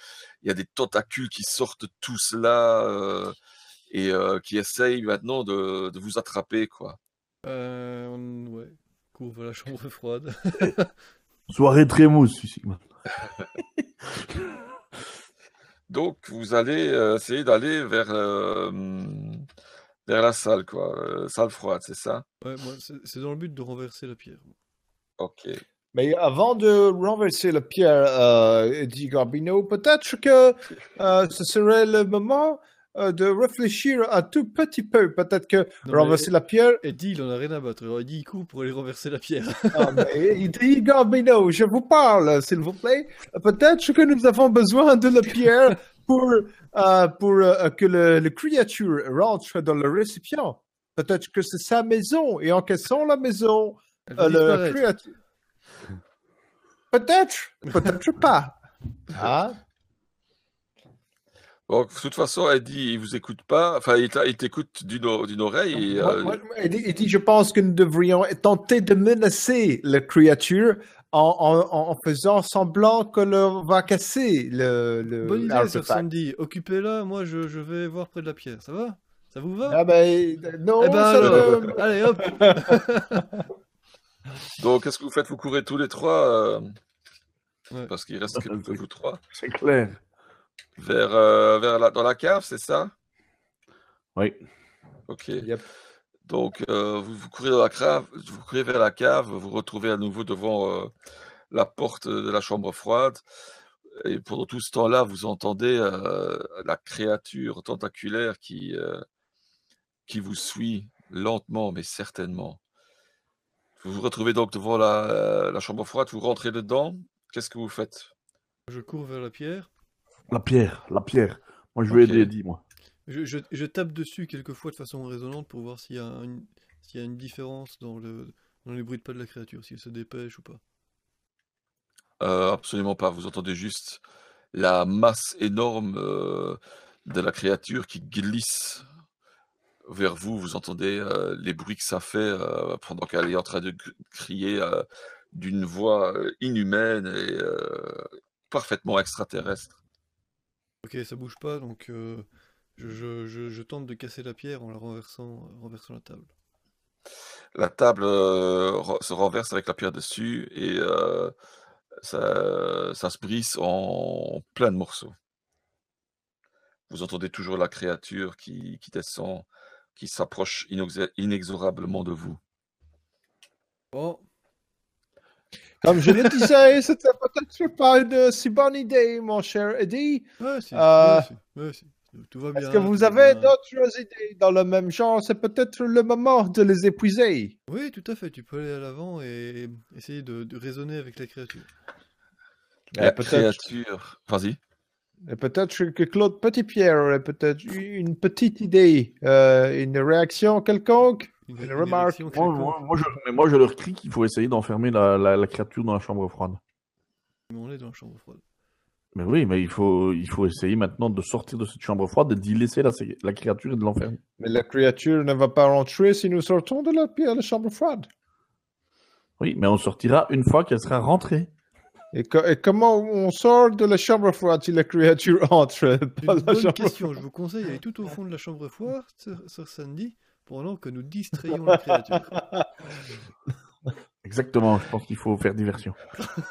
il y a des tentacules qui sortent tous là euh, et euh, qui essayent maintenant de, de vous attraper quoi. Euh, ouais. Cours vers la chambre froide. *laughs* Soirée très mousse ici. *laughs* Donc vous allez euh, essayer d'aller vers euh, vers la salle quoi, euh, salle froide, c'est ça? Ouais, moi, c'est dans le but de renverser la pierre. OK. Mais avant de renverser la pierre, euh, Eddie Garbino, peut-être que euh, ce serait le moment euh, de réfléchir un tout petit peu. Peut-être que Non, mais renverser la pierre. Eddie, il en a rien à battre. Alors, Eddie, il court pour aller renverser la pierre. Ah, mais Eddie Garbino, je vous parle, s'il vous plaît. Peut-être que nous avons besoin de la pierre pour, euh, pour euh, que le, le créature rentre dans le récipient. Peut-être que c'est sa maison et en cassant la maison, euh, le créature. Peut-être, peut-être pas. *laughs* Ah, Donc de toute façon, Eddie, il vous écoute pas, enfin il t'écoute d'une oreille et Moi- euh, moi- moi, Eddie, Eddie, je pense que nous devrions tenter de menacer la créature en, en- en- en faisant semblant que l'on va casser le, le Bonne idée, Sir. Sandy. Occupez-la, moi je, je vais voir près de la pierre. Ça va? Ça vous va? Ah ben non, Eh ben ça alors, *laughs* allez hop *laughs* donc qu'est-ce que vous faites? Vous courez tous les trois euh, Ouais. parce qu'il reste que que vous trois? C'est clair. Vers euh, vers la dans la cave, c'est ça? Oui. OK. Yep. Donc euh, vous, vous courez dans la cave, vous courez vers la cave, vous vous retrouvez à nouveau devant euh, la porte de la chambre froide. Et pendant tout ce temps-là, vous entendez euh, la créature tentaculaire qui, euh, qui vous suit lentement mais certainement. Vous vous retrouvez donc devant la, la chambre froide, vous rentrez dedans. Qu'est-ce que vous faites? Je cours vers la pierre. La pierre, la pierre. Moi, je vais Ok. aider Eddie, moi. Je, je- je tape dessus quelques fois de façon résonante pour voir s'il y a une, s'il y a une différence dans le dans les bruits de pas de la créature, si elle se dépêche ou pas. Euh, absolument pas. Vous entendez juste la masse énorme euh, de la créature qui glisse vers vous. Vous entendez euh, les bruits que ça fait euh, pendant qu'elle est en train de crier euh, d'une voix inhumaine et euh, parfaitement extraterrestre. Ok, ça bouge pas, donc euh, je, je- je- je tente de casser la pierre en la renversant, renversant la table. La table euh, se renverse avec la pierre dessus et euh, ça, ça se brise en plein de morceaux. Vous entendez toujours la créature qui, qui descend, qui s'approche inexorablement de vous. Bon, Comme je le disais, c'était peut-être pas une si bonne idée, mon cher Eddie. ouais, si, Euh, ouais, si, ouais, si. Tout va bien. Est-ce que vous avez d'autres idées dans le même genre? C'est peut-être le moment de les épuiser. Oui, tout à fait. Tu peux aller à l'avant et essayer de, de raisonner avec la créature. La peut-être créature. Vas-y. et peut-être que Claude Petitpierre aurait peut-être eu une petite idée, euh, une réaction quelconque? Une, remarque. Moi, moi, quelconque. moi, je, mais moi, je leur crie qu'il faut essayer d'enfermer la, la, la créature dans la chambre froide. Mais on est dans la chambre froide. Mais oui, mais il faut, il faut essayer maintenant de sortir de cette chambre froide et d'y laisser la, la créature et de l'enfermer. Mais la créature ne va pas rentrer si nous sortons de la, de la chambre froide. Oui, mais on sortira une fois qu'elle sera rentrée. Et, co- et comment on sort de la chambre froide si la créature *laughs* entre dans une la bonne chambre question. Je vous conseille d'aller tout au fond de la chambre froide, Sir Sandy, pendant que nous distrayons la créature. *laughs* Exactement, je pense qu'il faut faire diversion.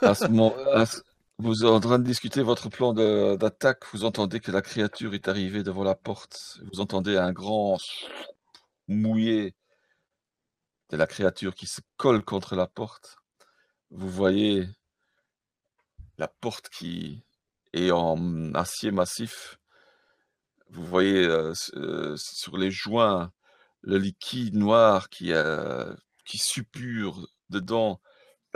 À ce, moment- à ce- vous êtes en train de discuter votre plan d'attaque. Vous entendez que la créature est arrivée devant la porte. Vous entendez un grand mouillé de la créature qui se colle contre la porte. Vous voyez la porte qui est en acier massif. Vous voyez euh, euh, sur les joints le liquide noir qui, euh, suppure dedans.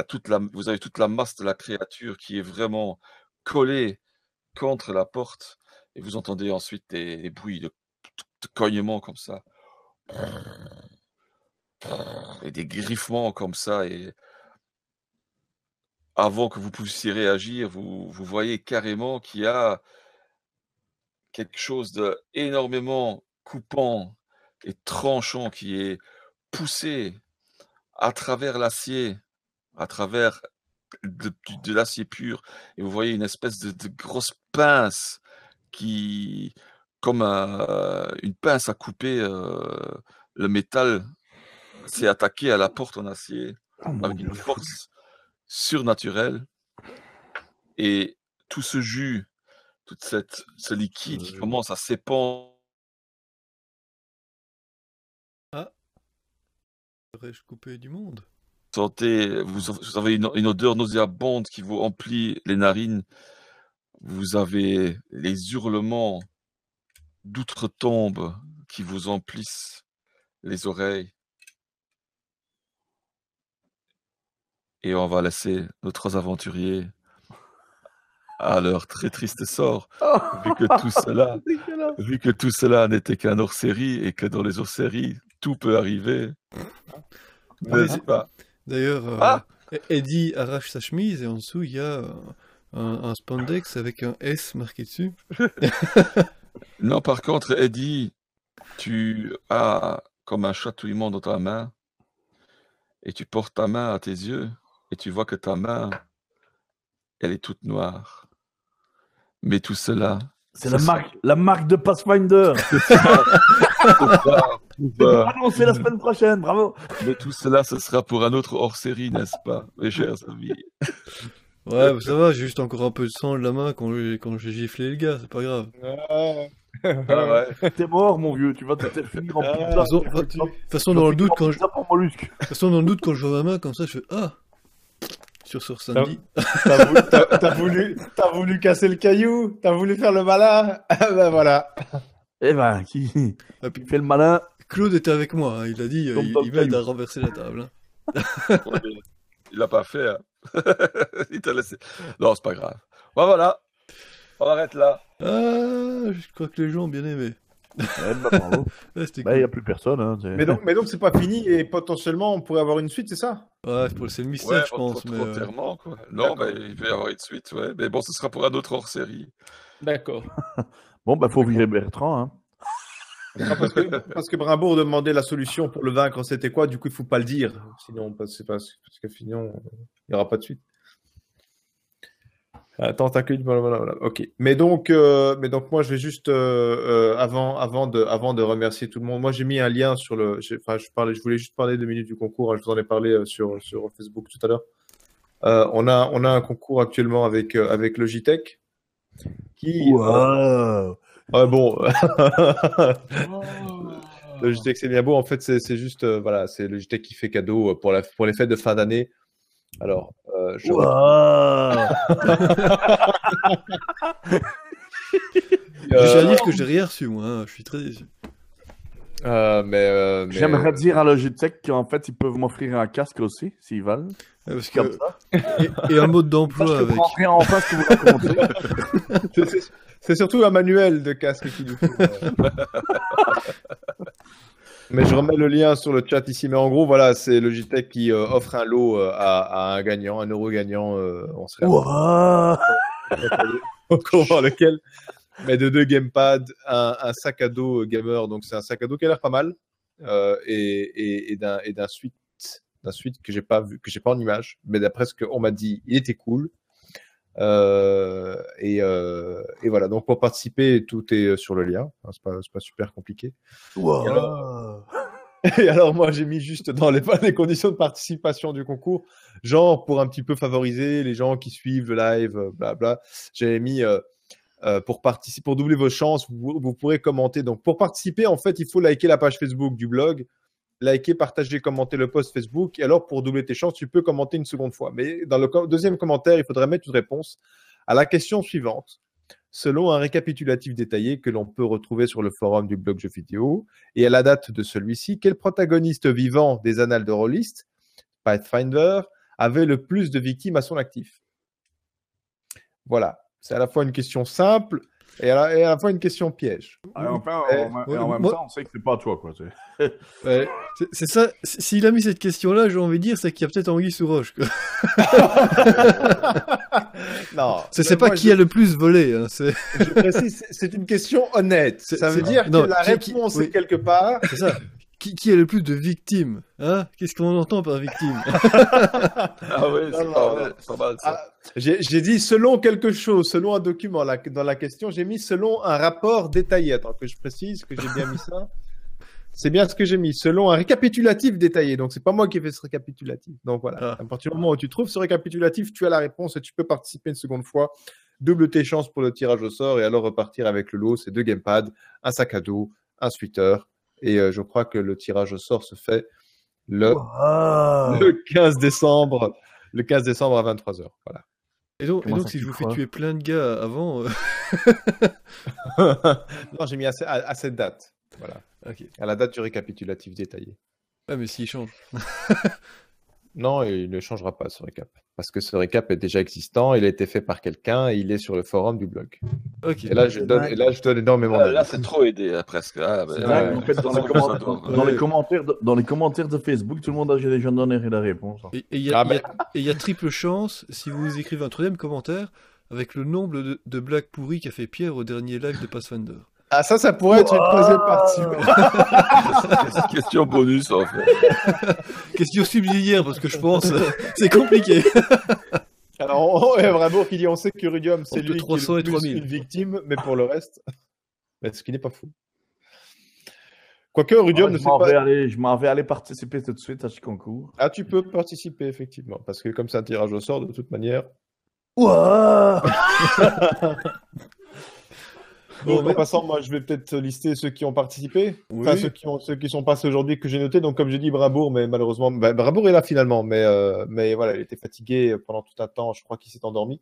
toute la, vous avez toute la masse de la créature qui est vraiment collée contre la porte. Et vous entendez ensuite des, bruits de, de cognement comme ça. Et des griffements comme ça. Et avant que vous puissiez réagir, vous, vous voyez carrément qu'il y a quelque chose de énormément coupant et tranchant qui est poussé à travers l'acier, à travers de, de l'acier pur. Et vous voyez une espèce de, de grosse pince qui, comme un- une pince à couper euh, le métal, s'est attaqué à la porte en acier Oh, avec une force surnaturelle. Et tout ce jus, tout cette, ce liquide qui commence à s'épandre Coupé du monde? Sentez, vous, vous avez une, une odeur nauséabonde qui vous emplit les narines. Vous avez les hurlements d'outre-tombe qui vous emplissent les oreilles. Et on va laisser nos trois aventuriers à leur très triste sort, vu que tout cela, *laughs* Dégueulasse. vu que tout cela n'était qu'un hors-série et que dans les hors-séries, tout peut arriver. N'est-ce mais- pas D'ailleurs, euh, Ah Eddie arrache sa chemise et en dessous il y a euh, un, un spandex avec un S marqué dessus. *laughs* Non, par contre, Eddie, tu as comme un chatouillement dans ta main et tu portes ta main à tes yeux et tu vois que ta main, elle est toute noire. Mais tout cela, C'est la marque, la marque de Pathfinder. *laughs* annoncé la semaine prochaine, bravo. mais tout cela, ce sera pour un autre hors-série, n'est-ce pas, mes chers amis? Ouais, bah ça va, j'ai juste encore un peu de sang de la main quand j'ai quand j'ai giflé le gars, c'est pas grave. Ah ouais. T'es mort, mon vieux. Tu vas te faire finir en Ah, pizza. De toute façon- c'est de foutu. toute façon, dans le doute, quand je, de toute façon, dans le doute, quand je vois ma main comme ça, je fais Ah Sur sur samedi. T'as voulu, t'as- t'as voulu, t'as voulu casser le caillou, t'as voulu faire le malin, *laughs* Ah ben voilà. Eh ben, qui, Ah, puis fait le malin Claude était avec moi, hein, il a dit, il, le il m'aide à renverser la table. hein. Il l'a pas fait. hein. *laughs* Il t'a laissé. Non, c'est pas grave. Bon, voilà. On arrête là. Ah, je crois que les gens ont bien aimé. Bah, bravo. *laughs* Ouais, c'était Bah, il n'y a plus personne. Hein, Mais donc, mais donc c'est pas fini et potentiellement on pourrait avoir une suite, c'est ça? Ouais, c'est pour- c'est le mystère, Ouais, je pense. Mais, euh, quoi. Non, bah, il va y avoir une suite, ouais. Mais bon, ce sera pour un autre hors-série. D'accord. *laughs* Bon, bah, faut virer Bertrand. Hein. Ah, parce, que, parce demandait la solution pour le vaincre, c'était quoi? Du coup, il faut pas le dire. Sinon, c'est pas, parce que sinon, il n'y aura pas de suite. Attends, t'accueilles, voilà, voilà. Ok. Mais donc, euh, mais donc, moi, je vais juste euh, euh, avant, de, remercier tout le monde. Moi, j'ai mis un lien sur le. je parlais, je voulais juste parler deux minutes du concours. hein, je vous en ai parlé sur Facebook tout à l'heure. On a, un concours actuellement avec Logitech. Qui. Wow. Ah bon. *laughs* Logitech, c'est bien beau. En fait, c'est juste, euh, voilà, c'est Logitech qui fait cadeau euh, pour, la, pour les fêtes de fin d'année. Alors, euh, je Wow. *laughs* Euh, J'ai à dire que j'ai rien reçu, moi. hein, Je suis très déçu. Euh, mais, euh, mais- J'aimerais dire à Logitech qu'en fait, ils peuvent m'offrir un casque aussi, s'ils veulent. Ouais, parce Comme que, ça. et, et un mode d'emploi je avec. rien en face que vous racontez. *laughs* c'est- surtout un manuel de casque qu'il nous faut. euh. *laughs* mais je remets le lien sur le chat ici. Mais en gros, voilà, c'est Logitech qui euh, offre un lot euh, à, à un gagnant, un euro gagnant. euh, on serait Wow. encore voir lequel. Mais de deux gamepads, un, un sac à dos gamer, donc c'est un sac à dos qui a l'air pas mal, euh, et, et, et d'un et d'un suite, d'un suite que j'ai pas vu, que j'ai pas en image, mais d'après ce qu'on m'a dit, il était cool. Euh, et, euh, et voilà, donc pour participer, tout est sur le lien. Hein, c'est pas, c'est pas super compliqué. Wow. *laughs* Et alors, moi, j'ai mis juste dans les, *laughs* les conditions de participation du concours, genre pour un petit peu favoriser les gens qui suivent le live, euh, blabla. J'avais mis euh, euh, pour participer, pour doubler vos chances, vous, pourrez commenter. Donc, pour participer, en fait, il faut liker la page Facebook du blog, liker, partager, commenter le post Facebook. Et alors, pour doubler tes chances, tu peux commenter une seconde fois. Mais dans le deuxième commentaire, il faudrait mettre une réponse à la question suivante. Selon un récapitulatif détaillé que l'on peut retrouver sur le forum du blog jeux vidéo, et à la date de celui-ci, quel protagoniste vivant des annales de Rollist, Pathfinder, avait le plus de victimes à son actif? Voilà, c'est à la fois une question simple et à la, et à la fois une question piège. Ah, enfin, en, ouais, et en même moi- temps, on sait que c'est pas toi, quoi. *laughs* c'est- ça. S'il a mis cette question-là, j'ai envie de dire, c'est qu'il y a peut-être Anguille sous roche. quoi. *laughs* non, *laughs* C'est c'est pas qui je, a le plus volé. hein, c'est je précise, c'est- une question honnête. Ça veut dire non, que la qui- réponse oui. est quelque part. c'est ça. Qui, qui a le plus de victimes hein? Qu'est-ce qu'on entend par victime? *laughs* Ah oui, c'est pas, pas mal ça. Ah, J'ai j'ai dit selon quelque chose, selon un document. La- dans la question, j'ai mis selon un rapport détaillé. Attends que je précise que j'ai bien mis ça. C'est bien ce que j'ai mis, selon un récapitulatif détaillé. Donc, c'est pas moi qui ai fait ce récapitulatif. Donc, voilà. Ah. À partir du moment où tu trouves ce récapitulatif, tu as la réponse et tu peux participer une seconde fois. Double tes chances pour le tirage au sort et alors repartir avec le lot. C'est deux gamepads, un sac à dos, un sweater. Et euh, je crois que le tirage au sort se fait le, le 15 décembre. Le 15 décembre à 23h. Voilà. Et donc, et si je vous fais tuer plein de gars avant, euh, *laughs* non, j'ai mis à, à- à cette date. Voilà. ok. À la date du récapitulatif détaillé. Ah mais s'il change. *laughs* Non, il ne changera pas ce récap. Parce que ce récap est déjà existant, il a été fait par quelqu'un et il est sur le forum du blog. Ok. Et là, je donne, et là, je donne énormément Là, là, c'est trop aidé, presque. Ah, en fait, dans, les commentaires, doit- dans les Ouais. commentaires de, dans les commentaires de Facebook, tout le monde a déjà donné la réponse. Et il y, a- Ah, y y triple chance si vous écrivez un troisième commentaire avec le nombre de, de blagues pourries qu'a fait Pierre au dernier live de Pathfinder. Ah, ça, ça pourrait être une troisième partie. C'est une *laughs* question bonus, en fait. *laughs* Question subsidiaire parce que je pense *laughs* c'est compliqué. Alors, on, Bravo qui dit on sait que Rudium, c'est lui 300 qui est le plus 3000. une victime, mais pour le reste, mais ce qui n'est pas fou. Quoique Rudium Ah, ne vais pas. aller, je m'en vais aller participer tout de suite à ce concours. Ah, tu peux participer, effectivement, parce que comme c'est un tirage au sort, de toute manière. Ouah Bon, en passant, moi, je vais peut-être lister ceux qui ont participé. Oui. Enfin, ceux qui, ont, ceux qui sont passés aujourd'hui que j'ai notés. Donc, comme j'ai dit, Brabourg, mais malheureusement, Brabourg est là finalement. Mais, euh, mais voilà, il était fatigué pendant tout un temps. Je crois qu'il s'est endormi.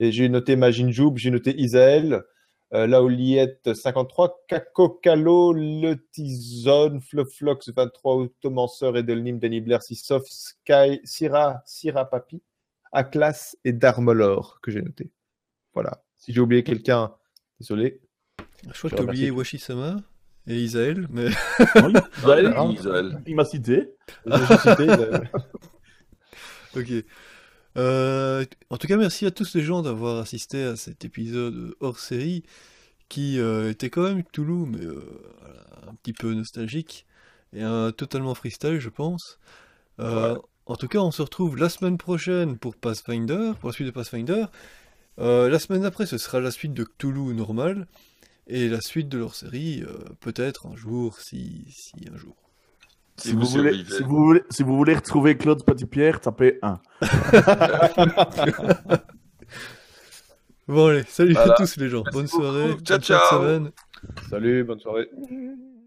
Et j'ai noté Magin Joub, j'ai noté Isaël, euh, Laoliette 53, Kakokalo, Le Tizone, Floflox 23, Automanceur, Edelnim, Denis Blair, Sissof, Sky, Syrah, Syrah Papi, Aklas et Darmolor que j'ai noté. Voilà. Si j'ai oublié quelqu'un, désolé. Je crois que t'as oublié. Washi-sama et Isaël, mais *laughs* Oui, Isaël, Ah, Isaël. il m'a cité. *laughs* J'ai cité, Isaël. ok. Euh, en tout cas, merci à tous les gens d'avoir assisté à cet épisode hors série qui euh, était quand même Toulouse, mais euh, voilà, un petit peu nostalgique et un totalement freestyle, je pense. Euh, En tout cas, on se retrouve la semaine prochaine pour Pathfinder, pour la suite de Pathfinder. Euh, la semaine après, ce sera la suite de Cthulhu normal et la suite de leur série, euh, peut-être un jour, si, si un jour. Si Si vous voulez, si, vous voulez, si vous voulez retrouver Claude Petit-Pierre, tapez 1. *laughs* Bon allez, salut Voilà. à tous les gens, bonne beaucoup. soirée, Ciao, bonne ciao. semaine. Salut, bonne soirée. *laughs*